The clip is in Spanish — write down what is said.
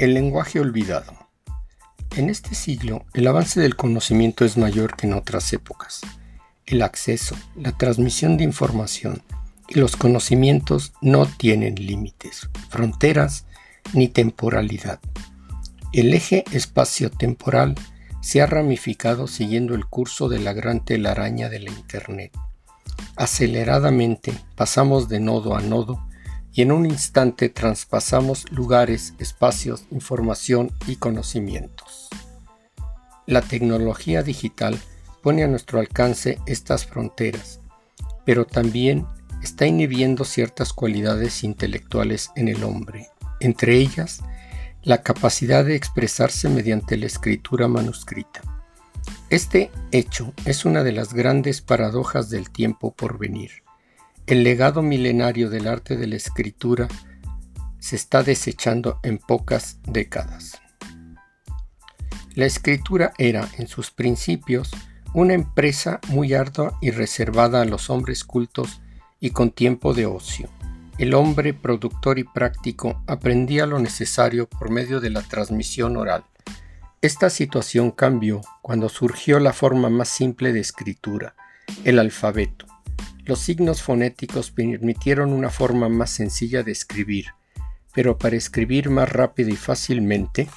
El lenguaje olvidado. En este siglo, el avance del conocimiento es mayor que en otras épocas. El acceso, la transmisión de información y los conocimientos no tienen límites, fronteras ni temporalidad. El eje espacio-temporal se ha ramificado siguiendo el curso de la gran telaraña de la Internet. Aceleradamente pasamos de nodo a nodo y en un instante traspasamos lugares, espacios, información y conocimientos. La tecnología digital pone a nuestro alcance estas fronteras, pero también está inhibiendo ciertas cualidades intelectuales en el hombre, entre ellas la capacidad de expresarse mediante la escritura manuscrita. Este hecho es una de las grandes paradojas del tiempo por venir. El legado milenario del arte de la escritura se está desechando en pocas décadas. La escritura era, en sus principios, una empresa muy ardua y reservada a los hombres cultos y con tiempo de ocio. El hombre productor y práctico aprendía lo necesario por medio de la transmisión oral. Esta situación cambió cuando surgió la forma más simple de escritura, el alfabeto. Los signos fonéticos permitieron una forma más sencilla de escribir, pero para escribir más rápido y fácilmente,